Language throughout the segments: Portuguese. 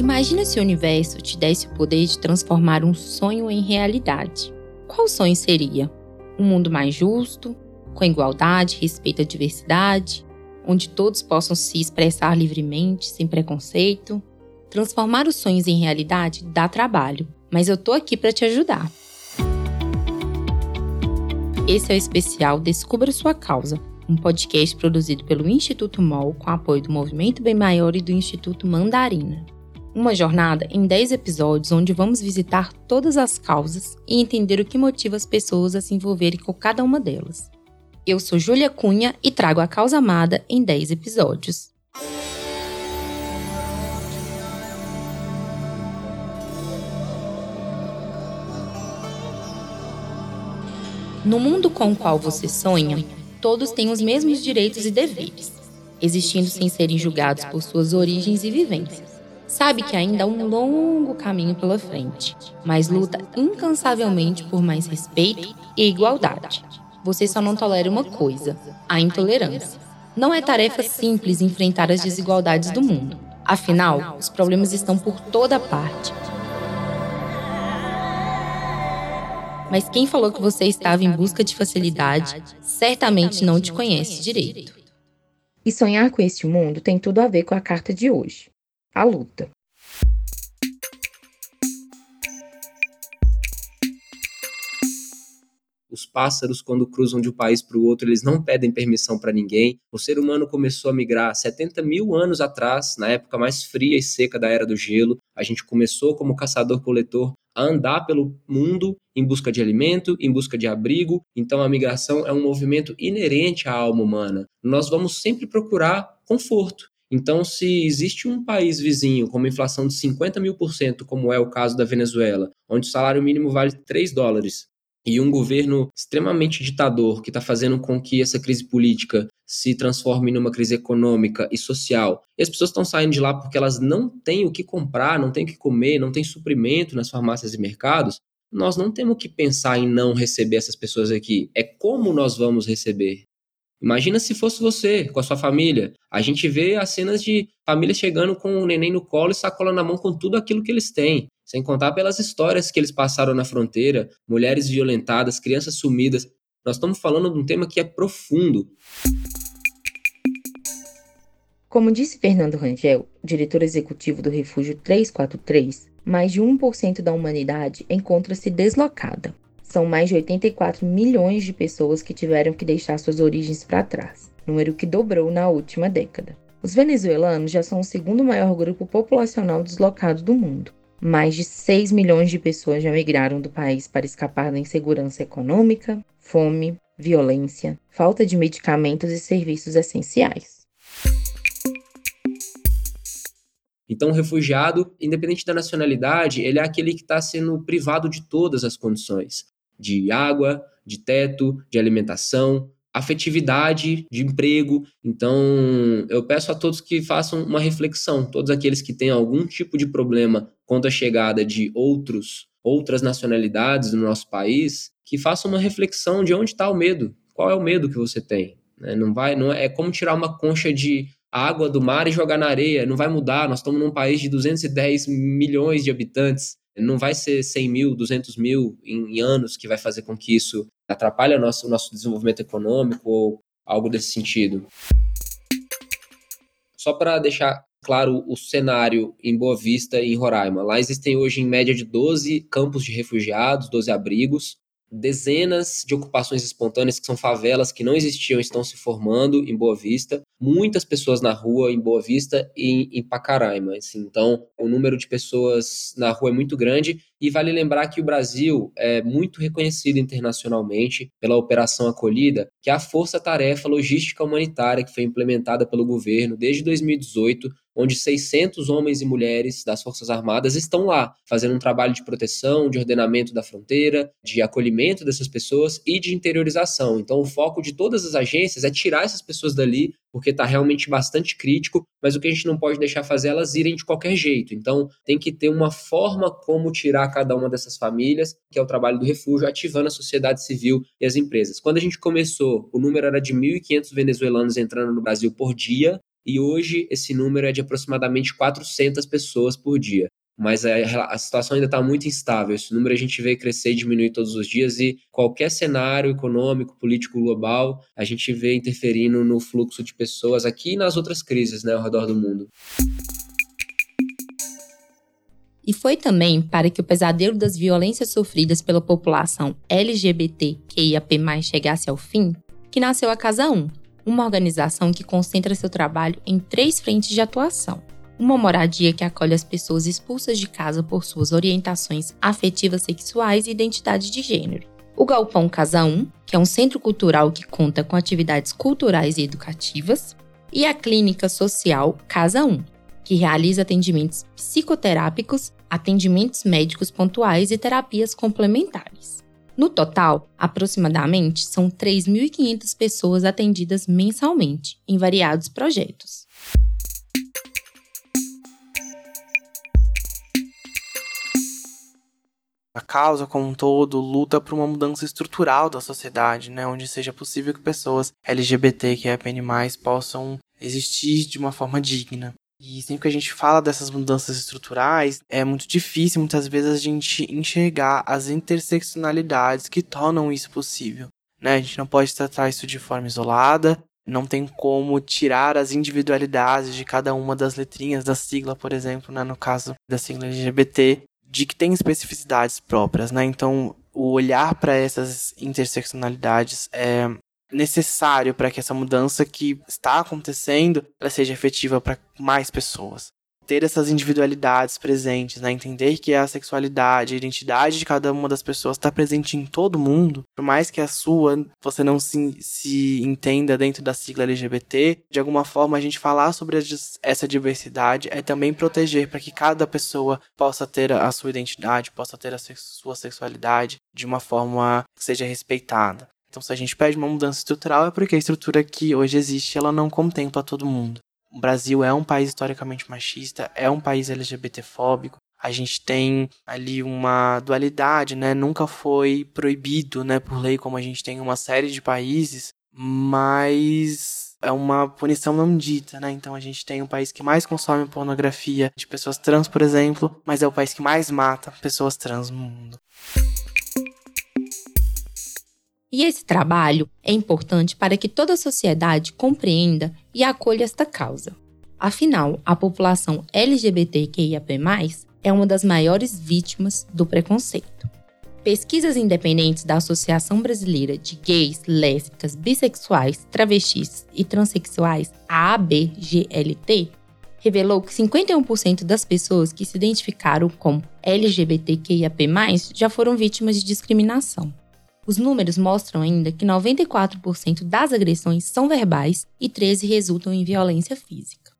Imagina se o universo te desse o poder de transformar um sonho em realidade. Qual sonho seria? Um mundo mais justo, com igualdade, respeito à diversidade, onde todos possam se expressar livremente, sem preconceito. Transformar os sonhos em realidade dá trabalho, mas eu tô aqui para te ajudar. Esse é o especial Descubra Sua Causa, um podcast produzido pelo Instituto MOL com apoio do Movimento Bem Maior e do Instituto Mandarina. Uma jornada em 10 episódios onde vamos visitar todas as causas e entender o que motiva as pessoas a se envolverem com cada uma delas. Eu sou Júlia Cunha e trago a causa amada em 10 episódios. No mundo com o qual você sonha, todos têm os mesmos direitos e deveres, existindo sem serem julgados por suas origens e vivências. Sabe que ainda há um longo caminho pela frente, mas luta incansavelmente por mais respeito e igualdade. Você só não tolera uma coisa: a intolerância. Não é tarefa simples enfrentar as desigualdades do mundo. Afinal, os problemas estão por toda parte. Mas quem falou que você estava em busca de facilidade certamente não te conhece direito. E sonhar com este mundo tem tudo a ver com a carta de hoje: a luta. Os pássaros, quando cruzam de um país para o outro, eles não pedem permissão para ninguém. O ser humano começou a migrar 70 mil anos atrás, na época mais fria e seca da Era do Gelo. A gente começou como caçador-coletor a andar pelo mundo em busca de alimento, em busca de abrigo. Então a migração é um movimento inerente à alma humana. Nós vamos sempre procurar conforto. Então, se existe um país vizinho com uma inflação de 50 mil por cento, como é o caso da Venezuela, onde o salário mínimo vale 3 dólares, e um governo extremamente ditador que está fazendo com que essa crise política se transforme numa crise econômica e social. E as pessoas estão saindo de lá porque elas não têm o que comprar, não têm o que comer, não têm suprimento nas farmácias e mercados. Nós não temos que pensar em não receber essas pessoas aqui. É como nós vamos receber. Imagina se fosse você, com a sua família. A gente vê as cenas de famílias chegando com o neném no colo e sacola na mão com tudo aquilo que eles têm. Sem contar pelas histórias que eles passaram na fronteira, mulheres violentadas, crianças sumidas. Nós estamos falando de um tema que é profundo. Como disse Fernando Rangel, diretor executivo do Refúgio 343, mais de 1% da humanidade encontra-se deslocada. São mais de 84 milhões de pessoas que tiveram que deixar suas origens para trás, número que dobrou na última década. Os venezuelanos já são o segundo maior grupo populacional deslocado do mundo. Mais de 6 milhões de pessoas já migraram do país para escapar da insegurança econômica, fome, violência, falta de medicamentos e serviços essenciais. Então, o refugiado, independente da nacionalidade, ele é aquele que está sendo privado de todas as condições de água, de teto, de alimentação, afetividade, de emprego. Então, eu peço a todos que façam uma reflexão, todos aqueles que têm algum tipo de problema quanto à chegada de outros, outras nacionalidades no nosso país, que façam uma reflexão de onde está o medo. Qual é o medo que você tem? Né? Não vai, não é, é como tirar uma concha de água do mar e jogar na areia. Não vai mudar. Nós estamos num país de 210 milhões de habitantes não vai ser 100 mil, 200 mil em, anos que vai fazer com que isso atrapalhe o nosso, o nosso desenvolvimento econômico ou algo desse sentido. Só para deixar claro o cenário em Boa Vista e em Roraima. Lá existem hoje em média de 12 campos de refugiados, 12 abrigos, dezenas de ocupações espontâneas que são favelas que não existiam estão se formando em Boa Vista, muitas pessoas na rua em Boa Vista e em Pacaraima. Assim, então, o número de pessoas na rua é muito grande e vale lembrar que o Brasil é muito reconhecido internacionalmente pela Operação Acolhida, que é a força-tarefa logística humanitária que foi implementada pelo governo desde 2018 onde 600 homens e mulheres das Forças Armadas estão lá, fazendo um trabalho de proteção, de ordenamento da fronteira, de acolhimento dessas pessoas e de interiorização. Então, o foco de todas as agências é tirar essas pessoas dali, porque está realmente bastante crítico, mas o que a gente não pode deixar fazer é elas irem de qualquer jeito. Então, tem que ter uma forma como tirar cada uma dessas famílias, que é o trabalho do refúgio, ativando a sociedade civil e as empresas. Quando a gente começou, o número era de 1.500 venezuelanos entrando no Brasil por dia, e hoje esse número é de aproximadamente 400 pessoas por dia. Mas a, a situação ainda está muito instável. Esse número a gente vê crescer e diminuir todos os dias, e qualquer cenário econômico, político global, a gente vê interferindo no fluxo de pessoas aqui e nas outras crises né, ao redor do mundo. E foi também para que o pesadelo das violências sofridas pela população LGBTQIAP+, chegasse ao fim, que nasceu a Casa 1, uma organização que concentra seu trabalho em três frentes de atuação. Uma moradia que acolhe as pessoas expulsas de casa por suas orientações afetivas sexuais e identidade de gênero. O Galpão Casa 1, que é um centro cultural que conta com atividades culturais e educativas. E a Clínica Social Casa 1, que realiza atendimentos psicoterápicos, atendimentos médicos pontuais e terapias complementares. No total, aproximadamente são 3.500 pessoas atendidas mensalmente em variados projetos. A causa, como um todo, luta por uma mudança estrutural da sociedade, né, onde seja possível que pessoas LGBT que mais possam existir de uma forma digna. E sempre que a gente fala dessas mudanças estruturais, é muito difícil muitas vezes a gente enxergar as interseccionalidades que tornam isso possível. Né? A gente não pode tratar isso de forma isolada, não tem como tirar as individualidades de cada uma das letrinhas da sigla, por exemplo, né? no caso da sigla LGBT, de que tem especificidades próprias. Né? Então, o olhar para essas interseccionalidades é necessário para que essa mudança que está acontecendo ela seja efetiva para mais pessoas. Ter essas individualidades presentes, né? entender que a sexualidade, a identidade de cada uma das pessoas está presente em todo mundo, por mais que a sua você não se, se entenda dentro da sigla LGBT, de alguma forma a gente falar sobre essa diversidade é também proteger para que cada pessoa possa ter a sua identidade, possa ter a sua sexualidade de uma forma que seja respeitada. Então, se a gente pede uma mudança estrutural, é porque a estrutura que hoje existe, ela não contempla todo mundo. O Brasil é um país historicamente machista, é um país LGBTfóbico. A gente tem ali uma dualidade, né? Nunca foi proibido, né, por lei, como a gente tem em uma série de países, mas é uma punição não dita, né? Então a gente tem um país que mais consome pornografia de pessoas trans, por exemplo, mas é o país que mais mata pessoas trans no mundo. E esse trabalho é importante para que toda a sociedade compreenda e acolha esta causa. Afinal, a população LGBTQIAP+, é uma das maiores vítimas do preconceito. Pesquisas independentes da Associação Brasileira de Gays, Lésbicas, Bissexuais, Travestis e Transsexuais, a ABGLT, revelou que 51% das pessoas que se identificaram como LGBTQIAP+, já foram vítimas de discriminação. Os números mostram ainda que 94% das agressões são verbais e 13 resultam em violência física.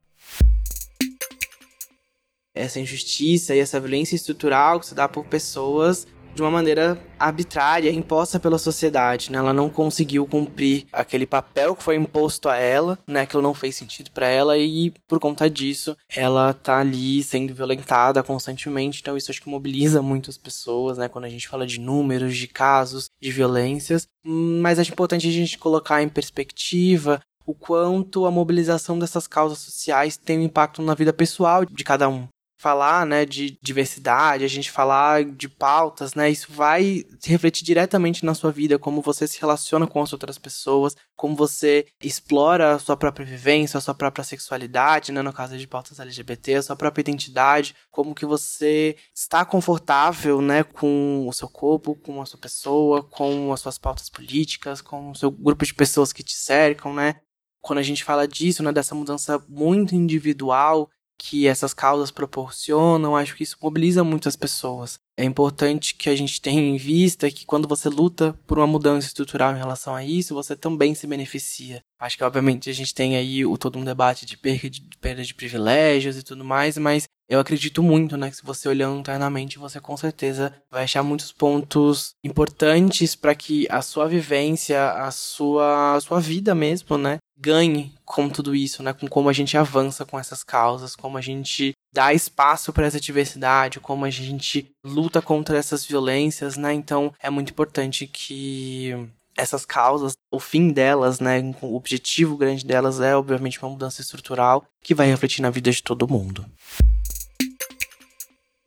Essa injustiça e essa violência estrutural que se dá por pessoas de uma maneira arbitrária, imposta pela sociedade, né? Ela não conseguiu cumprir aquele papel que foi imposto a ela, né? Aquilo não fez sentido para ela e por conta disso, ela tá ali sendo violentada constantemente. Então isso acho que mobiliza muitas pessoas, né? Quando a gente fala de números, de casos, de violências. Mas acho importante a gente colocar em perspectiva o quanto a mobilização dessas causas sociais tem um impacto na vida pessoal de cada um falar, né, de diversidade, a gente falar de pautas, né, isso vai refletir diretamente na sua vida, como você se relaciona com as outras pessoas, como você explora a sua própria vivência, a sua própria sexualidade, né, no caso de pautas LGBT, a sua própria identidade, como que você está confortável, né, com o seu corpo, com a sua pessoa, com as suas pautas políticas, com o seu grupo de pessoas que te cercam, né? Quando a gente fala disso, né, dessa mudança muito individual que essas causas proporcionam, acho que isso mobiliza muitas pessoas. É importante que a gente tenha em vista que quando você luta por uma mudança estrutural em relação a isso, você também se beneficia. Acho que, obviamente, a gente tem aí o, todo um debate de perda, de perda de privilégios e tudo mais, mas eu acredito muito, né, que se você olhando internamente, você com certeza vai achar muitos pontos importantes para que a sua vivência, a sua, a sua vida mesmo, né, ganhe com tudo isso, né? Com como a gente avança com essas causas, como a gente dá espaço para essa diversidade, como a gente luta contra essas violências, né? Então é muito importante que essas causas, o fim delas, né, o objetivo grande delas é obviamente uma mudança estrutural que vai refletir na vida de todo mundo.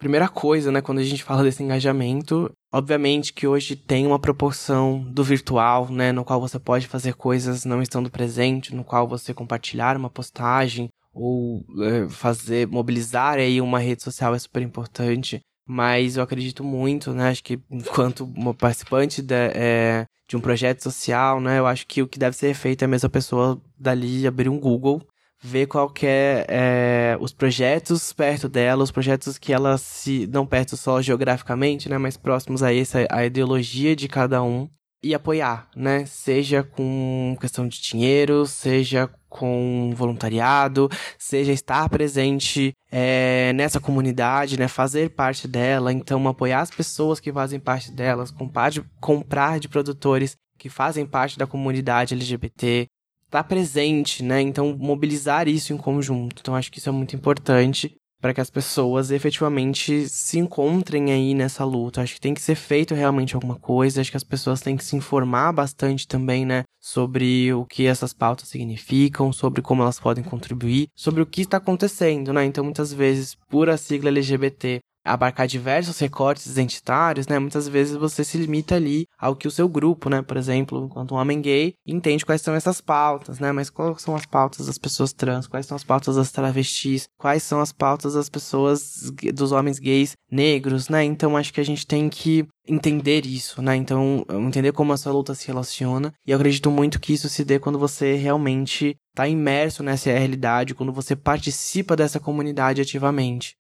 Primeira coisa, né, quando a gente fala desse engajamento, obviamente que hoje tem uma proporção do virtual, né, no qual você pode fazer coisas não estando presente, no qual você compartilhar uma postagem ou é, fazer mobilizar aí uma rede social é super importante. Mas eu acredito muito, né? Acho que enquanto uma participante de, é, de um projeto social, né? Eu acho que o que deve ser feito é a mesma pessoa dali abrir um Google ver qual que é, é, os projetos perto dela, os projetos que ela se não perto só geograficamente, né, mas próximos a essa a ideologia de cada um e apoiar, né, seja com questão de dinheiro, seja com voluntariado, seja estar presente é, nessa comunidade, né, fazer parte dela, então apoiar as pessoas que fazem parte delas, comprar de, comprar de produtores que fazem parte da comunidade LGBT, tá presente, né? Então, mobilizar isso em conjunto. Então, acho que isso é muito importante para que as pessoas efetivamente se encontrem aí nessa luta. Acho que tem que ser feito realmente alguma coisa. Acho que as pessoas têm que se informar bastante também, né? Sobre o que essas pautas significam, sobre como elas podem contribuir, sobre o que está acontecendo, né? Então, muitas vezes, por a sigla LGBT, abarcar diversos recortes identitários, né, muitas vezes você se limita ali ao que o seu grupo, né, por exemplo, enquanto um homem gay, entende quais são essas pautas, né, mas quais são as pautas das pessoas trans, quais são as pautas das travestis, quais são as pautas das pessoas, dos homens gays negros, né, então acho que a gente tem que entender isso, né, então entender como essa luta se relaciona, e eu acredito muito que isso se dê quando você realmente está imerso nessa realidade, quando você participa dessa comunidade ativamente.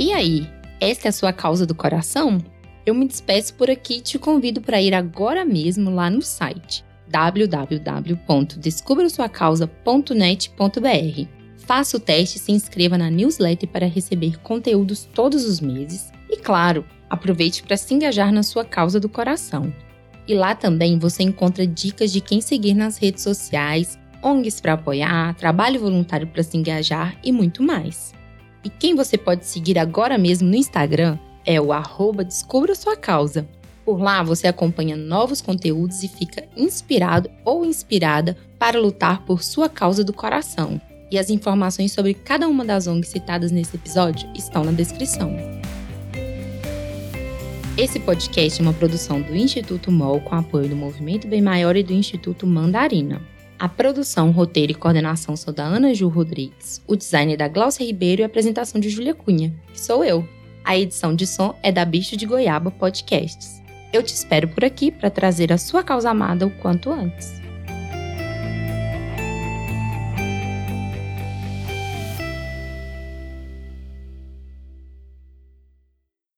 E aí, esta é a sua causa do coração? Eu me despeço por aqui e te convido para ir agora mesmo lá no site www.descubrasuacausa.net.br. Faça o teste e se inscreva na newsletter para receber conteúdos todos os meses. E claro, aproveite para se engajar na sua causa do coração. E lá também você encontra dicas de quem seguir nas redes sociais, ONGs para apoiar, trabalho voluntário para se engajar e muito mais. E quem você pode seguir agora mesmo no Instagram é o arroba Descubra Sua Causa. Por lá você acompanha novos conteúdos e fica inspirado ou inspirada para lutar por sua causa do coração. E as informações sobre cada uma das ONGs citadas nesse episódio estão na descrição. Esse podcast é uma produção do Instituto MOL com apoio do Movimento Bem Maior e do Instituto Mandarina. A produção, roteiro e coordenação são da Ana Ju Rodrigues, o design é da Glaucia Ribeiro e a apresentação de Júlia Cunha, que sou eu. A edição de som é da Bicho de Goiaba Podcasts. Eu te espero por aqui para trazer a sua causa amada o quanto antes.